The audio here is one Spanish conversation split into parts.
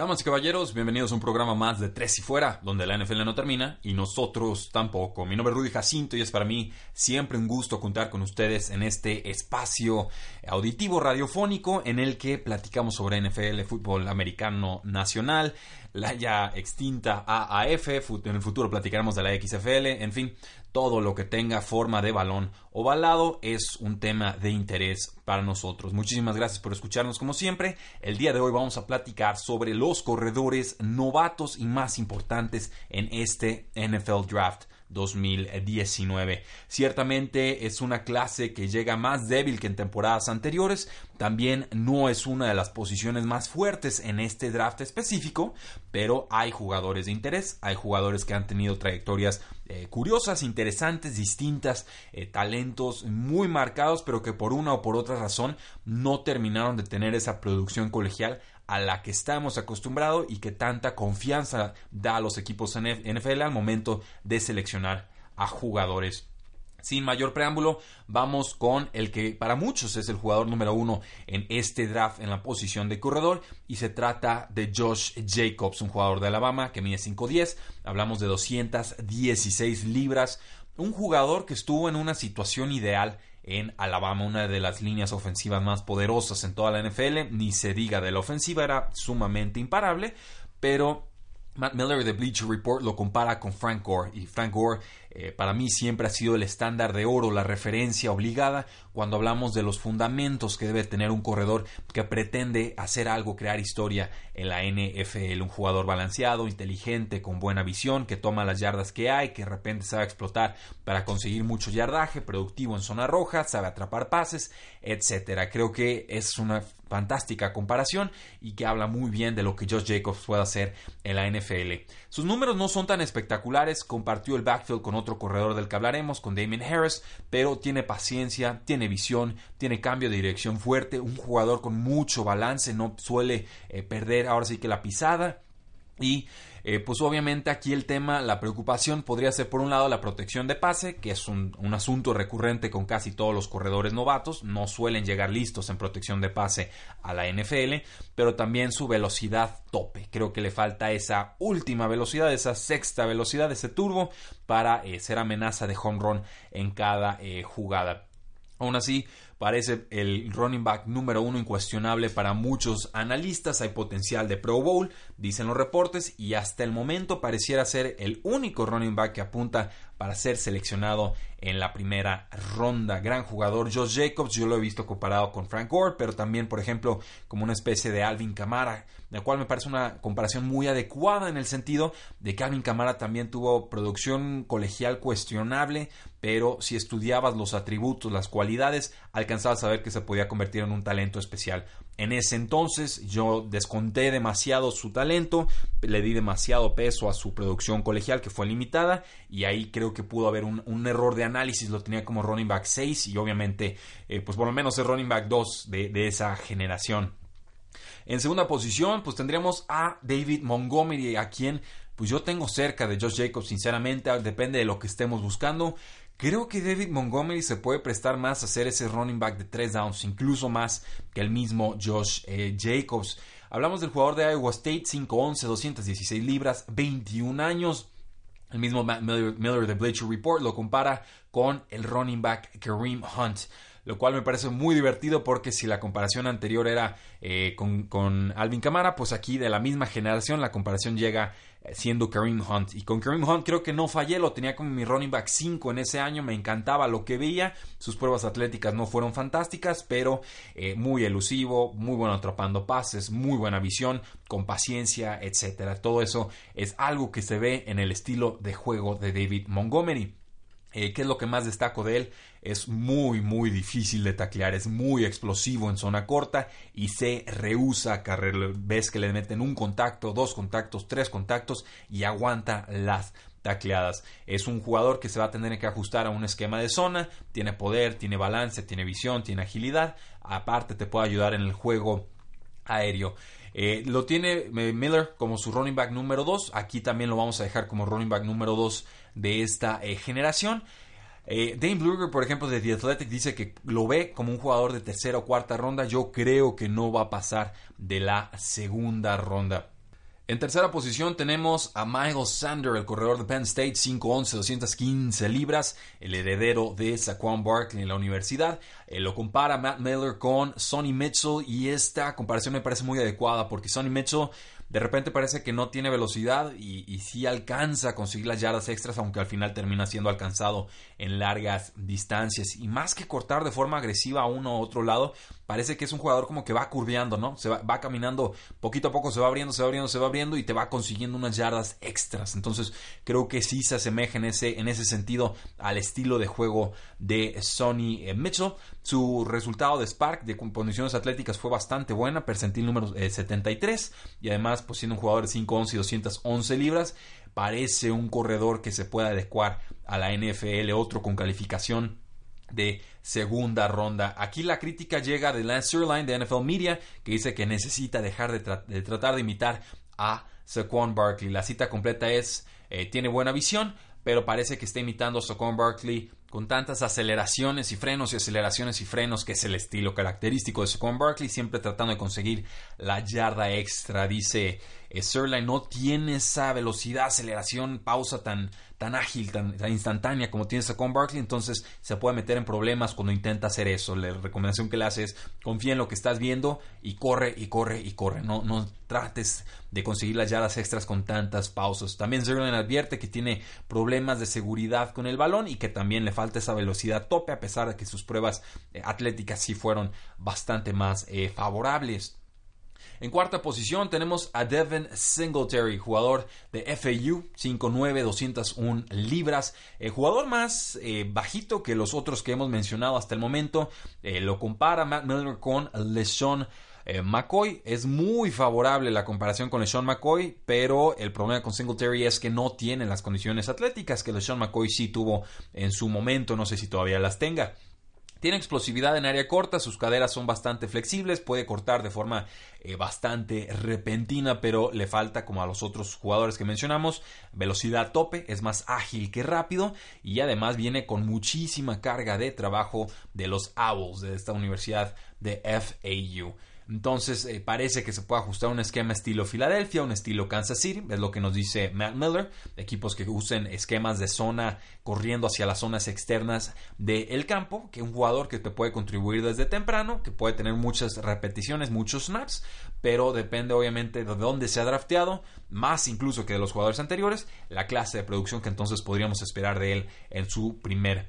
Damas y caballeros, bienvenidos a un programa más de Tres y Fuera, donde la NFL no termina y nosotros tampoco. Mi nombre es Rudy Jacinto y es para mí siempre un gusto contar con ustedes en este espacio auditivo radiofónico en el que platicamos sobre NFL, fútbol americano nacional, la ya extinta AAF, en el futuro platicaremos de la XFL, en fin, todo lo que tenga forma de balón ovalado es un tema de interés para nosotros. Muchísimas gracias por escucharnos como siempre. El día de hoy vamos a platicar sobre los corredores novatos y más importantes en este NFL Draft. 2019. Ciertamente es una clase que llega más débil que en temporadas anteriores, también no es una de las posiciones más fuertes en este draft específico, pero hay jugadores de interés, hay jugadores que han tenido trayectorias eh, curiosas, interesantes, distintas, eh, talentos muy marcados, pero que por una o por otra razón no terminaron de tener esa producción colegial a la que estamos acostumbrados y que tanta confianza da a los equipos NFL al momento de seleccionar a jugadores. Sin mayor preámbulo, vamos con el que para muchos es el jugador número uno en este draft en la posición de corredor y se trata de Josh Jacobs, un jugador de Alabama que mide 5'10, hablamos de 216 libras, un jugador que estuvo en una situación ideal en Alabama, una de las líneas ofensivas más poderosas en toda la NFL, ni se diga de la ofensiva, era sumamente imparable, pero Matt Miller de Bleacher Report lo compara con Frank Gore y Frank Gore eh, para mí siempre ha sido el estándar de oro, la referencia obligada cuando hablamos de los fundamentos que debe tener un corredor que pretende hacer algo, crear historia en la NFL. Un jugador balanceado, inteligente, con buena visión, que toma las yardas que hay, que de repente sabe explotar para conseguir mucho yardaje, productivo en zona roja, sabe atrapar pases, etcétera. Creo que es una fantástica comparación y que habla muy bien de lo que Josh Jacobs puede hacer en la NFL. Sus números no son tan espectaculares, compartió el backfield con otro corredor del que hablaremos, con Damien Harris, pero tiene paciencia, tiene visión, tiene cambio de dirección fuerte, un jugador con mucho balance, no suele eh, perder ahora sí que la pisada y eh, pues obviamente aquí el tema, la preocupación podría ser por un lado la protección de pase, que es un, asunto recurrente con casi todos los corredores novatos, no suelen llegar listos en protección de pase a la NFL, pero también su velocidad tope. Creo que le falta esa última velocidad, esa sexta velocidad, ese turbo para eh, ser amenaza de home run en cada eh, jugada. Aún así, parece el running back número uno incuestionable para muchos analistas. Hay potencial de Pro Bowl, dicen los reportes, y hasta el momento pareciera ser el único running back que apunta para ser seleccionado en la primera ronda. Gran jugador Josh Jacobs, yo lo he visto comparado con Frank Gore, pero también, por ejemplo, como una especie de Alvin Kamara, la cual me parece una comparación muy adecuada en el sentido de que Alvin Kamara también tuvo producción colegial cuestionable, pero si estudiabas los atributos, las cualidades, alcanzabas a saber que se podía convertir en un talento especial. En ese entonces yo desconté demasiado su talento, le di demasiado peso a su producción colegial que fue limitada y ahí creo que pudo haber un, error de análisis, lo tenía como running back 6 y obviamente eh, pues por lo menos es running back 2 de, de esa generación. En segunda posición, pues tendríamos a David Montgomery, a quien pues yo tengo cerca de Josh Jacobs, sinceramente, depende de lo que estemos buscando. Creo que David Montgomery se puede prestar más a hacer ese running back de tres downs, incluso más que el mismo Josh eh, Jacobs. Hablamos del jugador de Iowa State, 5'11, 216 libras, 21 años. El mismo Matt Miller, de Bleacher Report lo compara con el running back Kareem Hunt lo cual me parece muy divertido porque si la comparación anterior era eh, con, Alvin Camara, pues aquí de la misma generación la comparación llega eh, siendo Kareem Hunt. Y con Kareem Hunt creo que no fallé, lo tenía como mi running back 5 en ese año, me encantaba lo que veía, sus pruebas atléticas no fueron fantásticas, pero eh, muy elusivo, muy bueno atrapando pases, muy buena visión, con paciencia, etcétera. Todo eso es algo que se ve en el estilo de juego de David Montgomery. Eh, ¿Qué es lo que más destaco de él? es muy muy difícil de taclear, es muy explosivo en zona corta y se rehúsa a carrer. Ves que le meten un contacto, dos contactos, tres contactos y aguanta las tacleadas. Es un jugador que se va a tener que ajustar a un esquema de zona, tiene poder, tiene balance, tiene visión, tiene agilidad, aparte te puede ayudar en el juego aéreo. Eh, lo tiene eh, Miller como su running back número 2. Aquí también lo vamos a dejar como running back número 2 de esta eh, generación. Dane Bluger, por ejemplo, de The Athletic, dice que lo ve como un jugador de tercera o cuarta ronda. Yo creo que no va a pasar de la segunda ronda. En tercera posición tenemos a Michael Sander, el corredor de Penn State, 5'11, 215 libras, el heredero de Saquon Barkley en la universidad. Eh, lo compara Matt Miller con Sonny Mitchell y esta comparación me parece muy adecuada porque Sonny Mitchell de repente parece que no tiene velocidad y, sí alcanza a conseguir las yardas extras, aunque al final termina siendo alcanzado en largas distancias. Y más que cortar de forma agresiva a uno u otro lado, parece que es un jugador como que va curveando, ¿no? Se va, caminando poquito a poco, se va abriendo, se va abriendo, se va abriendo y te va consiguiendo unas yardas extras. Entonces creo que sí se asemeja en ese, en ese sentido al estilo de juego de Sonny eh, Mitchell. Su resultado de Spark de condiciones atléticas fue bastante buena, percentil número 73 eh, y además pues siendo un jugador de 5'11 y 211 libras parece un corredor que se puede adecuar a la NFL, otro con calificación de segunda ronda. Aquí la crítica llega de Lance Sirline de NFL Media, que dice que necesita dejar de, tratar de imitar a Saquon Barkley. La cita completa es, eh, tiene buena visión, pero parece que está imitando a Saquon Barkley con tantas aceleraciones y frenos y aceleraciones y frenos, que es el estilo característico de Saquon Barkley, siempre tratando de conseguir la yarda extra. Dice eh, Sirline, no tiene esa velocidad, aceleración, pausa tan, tan ágil, tan, instantánea como tiene Saquon Barkley, entonces se puede meter en problemas cuando intenta hacer eso. La recomendación que le hace es confía en lo que estás viendo y corre y corre y corre. No, no trates de conseguir las yardas extras con tantas pausas. También Sirline advierte que tiene problemas de seguridad con el balón y que también le falta esa velocidad tope, a pesar de que sus pruebas eh, atléticas sí fueron bastante más eh, favorables. En cuarta posición tenemos a Devin Singletary, jugador de FAU, 5'9, 201 libras. El jugador más eh, bajito que los otros que hemos mencionado hasta el momento. lo compara Matt Miller con LeSean McCoy. Es muy favorable la comparación con LeSean McCoy, pero el problema con Singletary es que no tiene las condiciones atléticas que LeSean McCoy sí tuvo en su momento. No sé si todavía las tenga. Tiene explosividad en área corta, sus caderas son bastante flexibles, puede cortar de forma eh, bastante repentina, pero le falta, como a los otros jugadores que mencionamos, velocidad tope, es más ágil que rápido y además viene con muchísima carga de trabajo de los Owls de esta universidad de FAU. Entonces eh, parece que se puede ajustar un esquema estilo Filadelfia, un estilo Kansas City, es lo que nos dice Matt Miller, equipos que usen esquemas de zona corriendo hacia las zonas externas del campo, que un jugador que te puede contribuir desde temprano, que puede tener muchas repeticiones, muchos snaps, pero depende obviamente de dónde se ha drafteado, más incluso que de los jugadores anteriores, la clase de producción que entonces podríamos esperar de él en su primer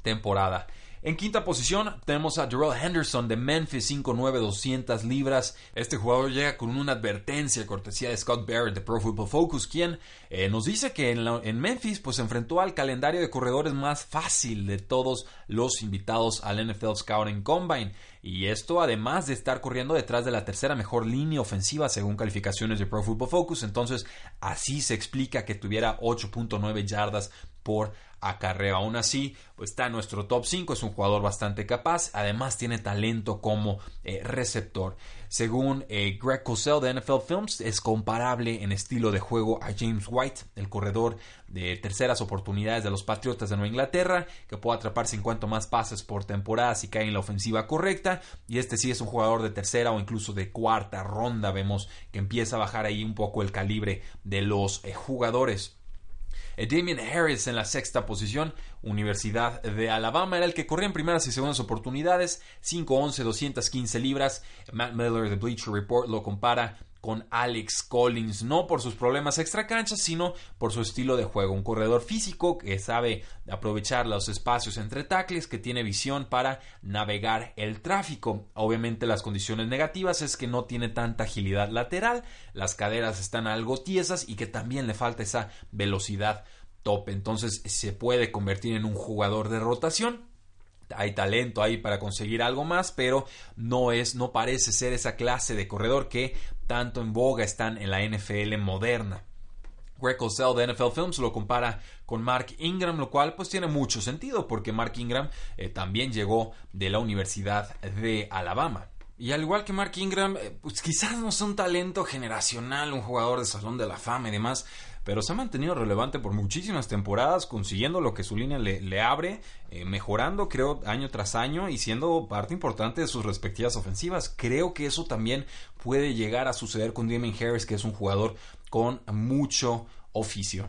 temporada. En quinta posición tenemos a Darrell Henderson de Memphis 5'9", 200 libras. Este jugador llega con una advertencia cortesía de Scott Barrett de Pro Football Focus, quien eh, nos dice que en, Memphis pues, enfrentó al calendario de corredores más fácil de todos los invitados al NFL Scouting Combine. Y esto además de estar corriendo detrás de la tercera mejor línea ofensiva según calificaciones de Pro Football Focus. Entonces así se explica que tuviera 8.9 yardas por acarreo. Aún así, está en nuestro top 5, es un jugador bastante capaz, además tiene talento como eh, receptor. Según eh, Greg Cosell de NFL Films, es comparable en estilo de juego a James White, el corredor de terceras oportunidades de los Patriotas de Nueva Inglaterra, que puede atrapar 50 más pases por temporada si cae en la ofensiva correcta. Y este sí es un jugador de tercera o incluso de cuarta ronda. Vemos que empieza a bajar ahí un poco el calibre de los eh, jugadores. Eh, Damien Harris en la sexta posición, Universidad de Alabama, era el que corría en primeras y segundas oportunidades, 5'11, 215 libras. Matt Miller de Bleacher Report lo compara con Alex Collins, no por sus problemas extra canchas, sino por su estilo de juego. Un corredor físico que sabe aprovechar los espacios entre tackles, que tiene visión para navegar el tráfico. Obviamente las condiciones negativas es que no tiene tanta agilidad lateral, las caderas están algo tiesas y que también le falta esa velocidad top. Entonces se puede convertir en un jugador de rotación hay talento ahí para conseguir algo más, pero no es, no parece ser esa clase de corredor que tanto en boga están en la NFL moderna. Greg Cosell de NFL Films lo compara con Mark Ingram, lo cual pues tiene mucho sentido porque Mark Ingram eh, también llegó de la Universidad de Alabama. Y al igual que Mark Ingram, eh, pues quizás no es un talento generacional, un jugador de salón de la fama y demás, pero se ha mantenido relevante por muchísimas temporadas, consiguiendo lo que su línea le, abre, eh, mejorando, creo, año tras año y siendo parte importante de sus respectivas ofensivas. Creo que eso también puede llegar a suceder con Damien Harris, que es un jugador con mucho oficio.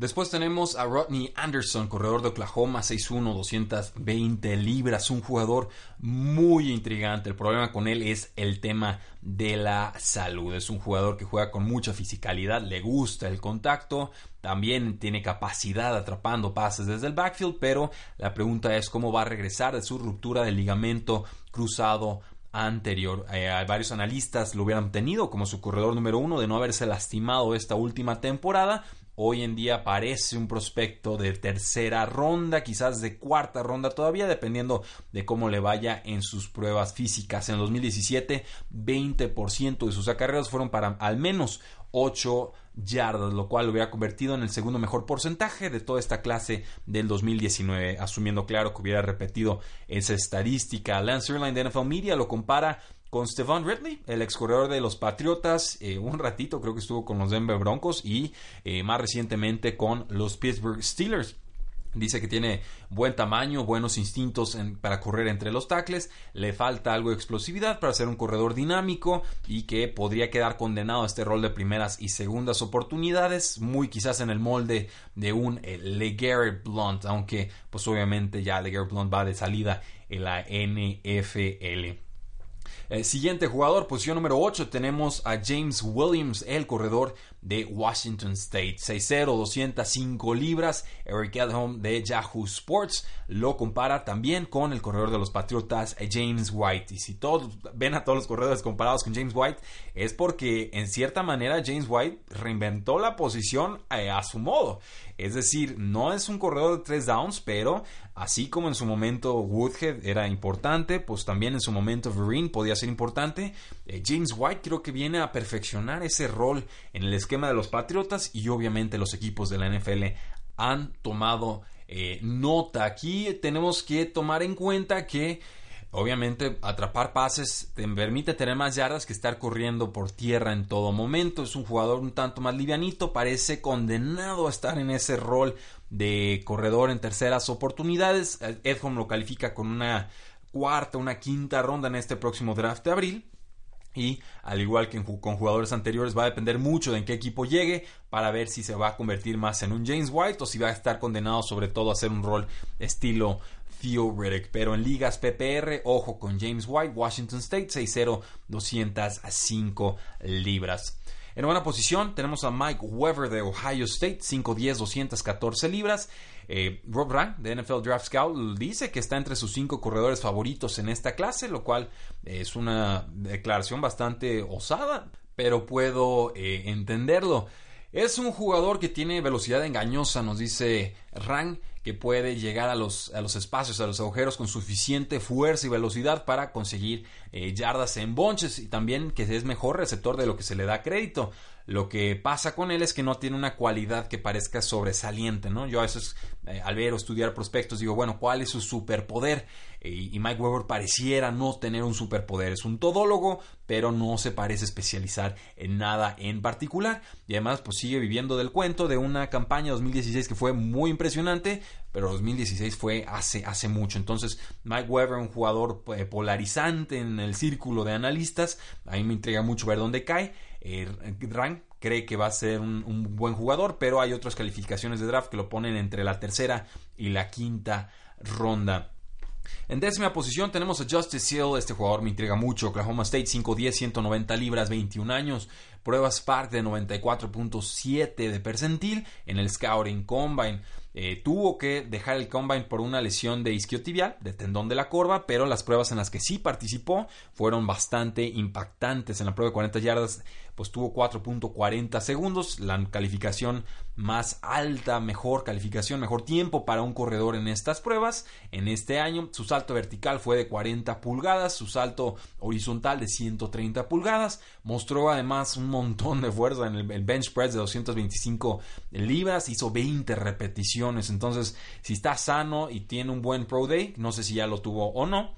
Después tenemos a Rodney Anderson, corredor de Oklahoma, 6'1, 220 libras, un jugador muy intrigante. El problema con él es el tema de la salud. Es un jugador que juega con mucha fisicalidad, le gusta el contacto, también tiene capacidad atrapando pases desde el backfield, pero la pregunta es cómo va a regresar de su ruptura del ligamento cruzado anterior. Eh, varios analistas lo hubieran tenido como su corredor número uno de no haberse lastimado esta última temporada hoy en día parece un prospecto de tercera ronda, quizás de cuarta ronda todavía, dependiendo de cómo le vaya en sus pruebas físicas. En el 2017, 20% de sus acarreos fueron para al menos 8 yardas, lo cual lo hubiera convertido en el segundo mejor porcentaje de toda esta clase del 2019, asumiendo claro que hubiera repetido esa estadística. Lance Erline de NFL Media lo compara con Stevan Ridley, el ex corredor de los Patriotas, eh, un ratito creo que estuvo con los Denver Broncos y eh, más recientemente con los Pittsburgh Steelers. Dice que tiene buen tamaño, buenos instintos para correr entre los tackles, le falta algo de explosividad para ser un corredor dinámico y que podría quedar condenado a este rol de primeras y segundas oportunidades, muy quizás en el molde de un eh, LeGarrette Blunt, aunque pues obviamente ya LeGarrette Blunt va de salida en la NFL. El siguiente jugador, posición número 8, tenemos a James Williams, el corredor de Washington State. 6'0, 205 libras. Eric Edholm de Yahoo Sports lo compara también con el corredor de los Patriotas, James White. Y si todos ven a todos los corredores comparados con James White, es porque en cierta manera James White reinventó la posición eh, a, su modo. Es decir, no es un corredor de tres downs, pero así como en su momento Woodhead era importante, pues también en su momento Vereen podía ser importante. Eh, James White creo que viene a perfeccionar ese rol en el esquema de los Patriotas y obviamente los equipos de la NFL han tomado eh, nota. Aquí tenemos que tomar en cuenta que obviamente atrapar pases te permite tener más yardas que estar corriendo por tierra en todo momento. Es un jugador un tanto más livianito, parece condenado a estar en ese rol de corredor en terceras oportunidades. Edholm lo califica con una cuarta, una quinta ronda en este próximo draft de abril. Y al igual que con jugadores anteriores va a depender mucho de en qué equipo llegue para ver si se va a convertir más en un James White o si va a estar condenado sobre todo a hacer un rol estilo Theo Riddick. Pero en ligas PPR, ojo con James White, Washington State 6-0, 205 libras. En buena posición tenemos a Mike Weber de Ohio State, 5'10, 214 libras. Eh, Rob Rang de NFL Draft Scout dice que está entre sus cinco corredores favoritos en esta clase, lo cual es una declaración bastante osada, pero puedo eh, entenderlo. Es un jugador que tiene velocidad engañosa, nos dice Rang, que puede llegar a los, a los espacios, a los agujeros con suficiente fuerza y velocidad para conseguir eh, yardas en bonches y también que es mejor receptor de lo que se le da crédito. Lo que pasa con él es que no tiene una cualidad que parezca sobresaliente, ¿no? Yo a veces eh, al ver o estudiar prospectos digo, bueno, ¿cuál es su superpoder? y Mike Weber pareciera no tener un superpoder. Es un todólogo, pero no se parece especializar en nada en particular. Y además, pues sigue viviendo del cuento de una campaña 2016 que fue muy impresionante, pero 2016 fue hace, hace mucho. Entonces, Mike Weber, un jugador eh, polarizante en el círculo de analistas, a mí me intriga mucho ver dónde cae. Eh, Rank cree que va a ser un, buen jugador, pero hay otras calificaciones de draft que lo ponen entre la tercera y la quinta ronda. En décima posición tenemos a Justice Hill, este jugador me intriga mucho, Oklahoma State 5'10, 190 libras, 21 años, pruebas Spark de 94.7 de percentil en el Scouting Combine. eh, tuvo que dejar el combine por una lesión de isquiotibial, de tendón de la corva, pero las pruebas en las que sí participó fueron bastante impactantes. En la prueba de 40 yardas, pues tuvo 4.40 segundos, la calificación más alta, mejor calificación, mejor tiempo para un corredor en estas pruebas. En este año, su salto vertical fue de 40 pulgadas, su salto horizontal de 130 pulgadas. Mostró además un montón de fuerza en el, bench press de 225 libras, hizo 20 repeticiones. Entonces, si está sano y tiene un buen Pro Day, no sé si ya lo tuvo o no,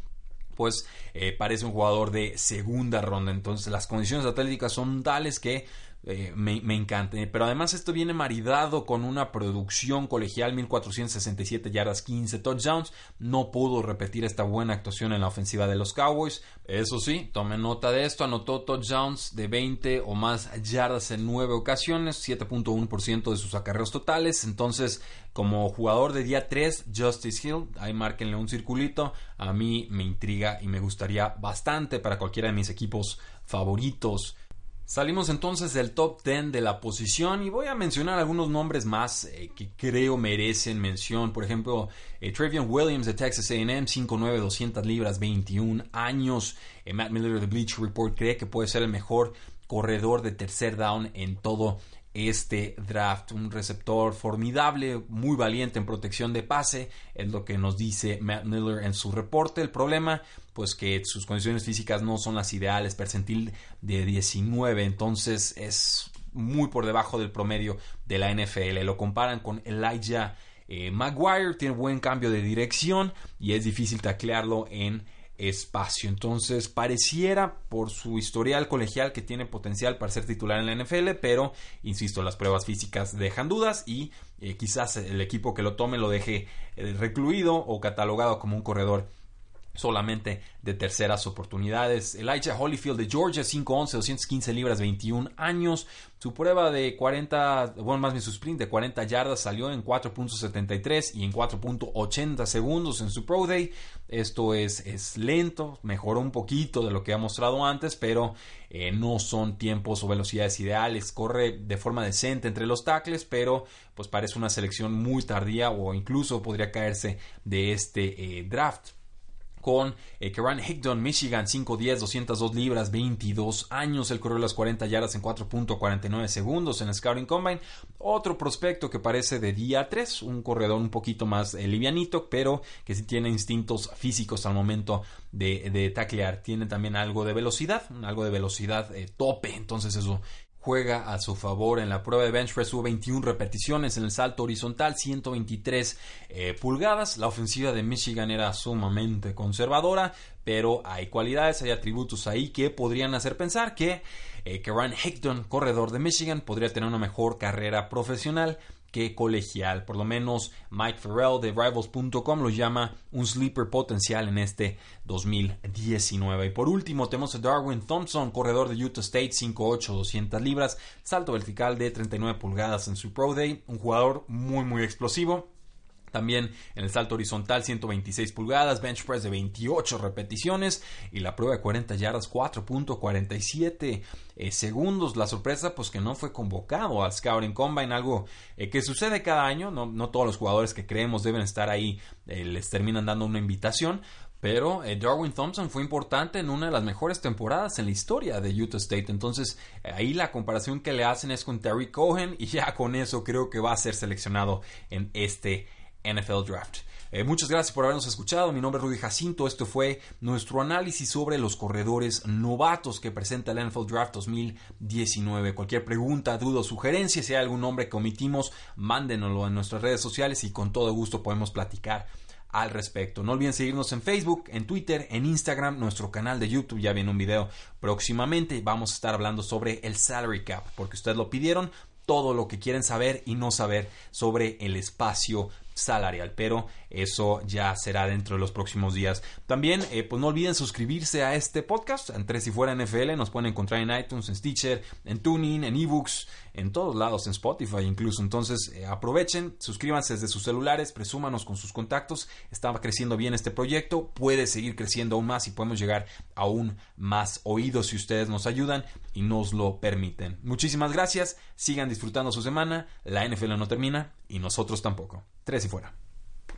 pues eh, parece un jugador de segunda ronda. Entonces las condiciones atléticas son tales que eh, me, encanta. Pero además esto viene maridado con una producción colegial, 1467 yardas, 15 touchdowns. No pudo repetir esta buena actuación en la ofensiva de los Cowboys. Eso sí, tome nota de esto, anotó touchdowns de 20 o más yardas en 9 ocasiones, 7.1% de sus acarreos totales. Entonces, como jugador de día 3, Justice Hill, ahí márquenle un circulito. A mí me intriga y me gustaría bastante para cualquiera de mis equipos favoritos. Salimos entonces del top 10 de la posición y voy a mencionar algunos nombres más eh, que creo merecen mención. Por ejemplo, eh, Williams de Texas AM, 5'9, 200 libras, 21 años. Eh, Matt Miller de Bleach Report cree que puede ser el mejor corredor de tercer down en todo este draft. Un receptor formidable, muy valiente en protección de pase, es lo que nos dice Matt Miller en su reporte. El problema, pues que sus condiciones físicas no son las ideales, percentil de 19, entonces es muy por debajo del promedio de la NFL. Lo comparan con Elijah eh, Maguire, tiene buen cambio de dirección y es difícil taclearlo en espacio. Entonces, pareciera por su historial colegial que tiene potencial para ser titular en la NFL, pero insisto, las pruebas físicas dejan dudas y eh, quizás el equipo que lo tome lo deje eh, recluido o catalogado como un corredor solamente de terceras oportunidades. Elijah Holyfield de Georgia, 5'11, 215 libras, 21 años. Su prueba de 40, bueno, más bien su sprint de 40 yardas salió en 4.73 y en 4.80 segundos en su Pro Day. Esto es, es, lento, mejoró un poquito de lo que ha mostrado antes, pero eh, no son tiempos o velocidades ideales. Corre de forma decente entre los tackles, pero pues parece una selección muy tardía o incluso podría caerse de este eh, draft con eh, Keran Higdon, Michigan, 5'10, 202 libras, 22 años. Él corrió las 40 yardas en 4.49 segundos en el Scouting Combine. Otro prospecto que parece de día 3, un corredor un poquito más eh, livianito, pero que sí tiene instintos físicos al momento de, de taclear. Tiene también algo de velocidad, algo de velocidad eh, tope. Entonces eso juega a su favor. En la prueba de bench press hubo 21 repeticiones, en el salto horizontal 123 eh, pulgadas. La ofensiva de Michigan era sumamente conservadora, pero hay cualidades, hay atributos ahí que podrían hacer pensar que eh, Ryan Hickton, corredor de Michigan, podría tener una mejor carrera profesional que colegial. Por lo menos Mike Farrell de Rivals.com lo llama un sleeper potencial en este 2019. Y por último tenemos a Darwin Thompson, corredor de Utah State, 5'8, 200 libras, salto vertical de 39 pulgadas en su Pro Day, un jugador muy muy explosivo también en el salto horizontal 126 pulgadas, bench press de 28 repeticiones y la prueba de 40 yardas 4.47 eh, segundos. La sorpresa pues que no fue convocado al Scouting Combine, algo eh, que sucede cada año. No, todos los jugadores que creemos deben estar ahí, eh, les terminan dando una invitación. Pero Darwin Thompson fue importante en una de las mejores temporadas en la historia de Utah State. Entonces, ahí la comparación que le hacen es con Terry Cohen. Y ya con eso creo que va a ser seleccionado en este NFL Draft. Eh, muchas gracias por habernos escuchado. Mi nombre es Rudy Jacinto. Esto fue nuestro análisis sobre los corredores novatos que presenta el NFL Draft 2019. Cualquier pregunta, duda o sugerencia, si hay algún nombre que omitimos, mándenoslo en nuestras redes sociales y con todo gusto podemos platicar al respecto. No olviden seguirnos en Facebook, en Twitter, en Instagram, nuestro canal de YouTube. Ya viene un video próximamente. Vamos a estar hablando sobre el salary cap, porque ustedes lo pidieron todo lo que quieren saber y no saber sobre el espacio salarial, pero eso ya será dentro de los próximos días. También, eh, pues no olviden suscribirse a este podcast, entre si fuera NFL, nos pueden encontrar en iTunes, en Stitcher, en Tuning, en eBooks, en todos lados, en Spotify incluso. Entonces, eh, aprovechen, suscríbanse desde sus celulares, presúmanos con sus contactos. Estaba creciendo bien este proyecto, puede seguir creciendo aún más y podemos llegar aún más oídos si ustedes nos ayudan y nos lo permiten. Muchísimas gracias, sigan disfrutando su semana, la NFL no termina y nosotros tampoco. Tres y fuera.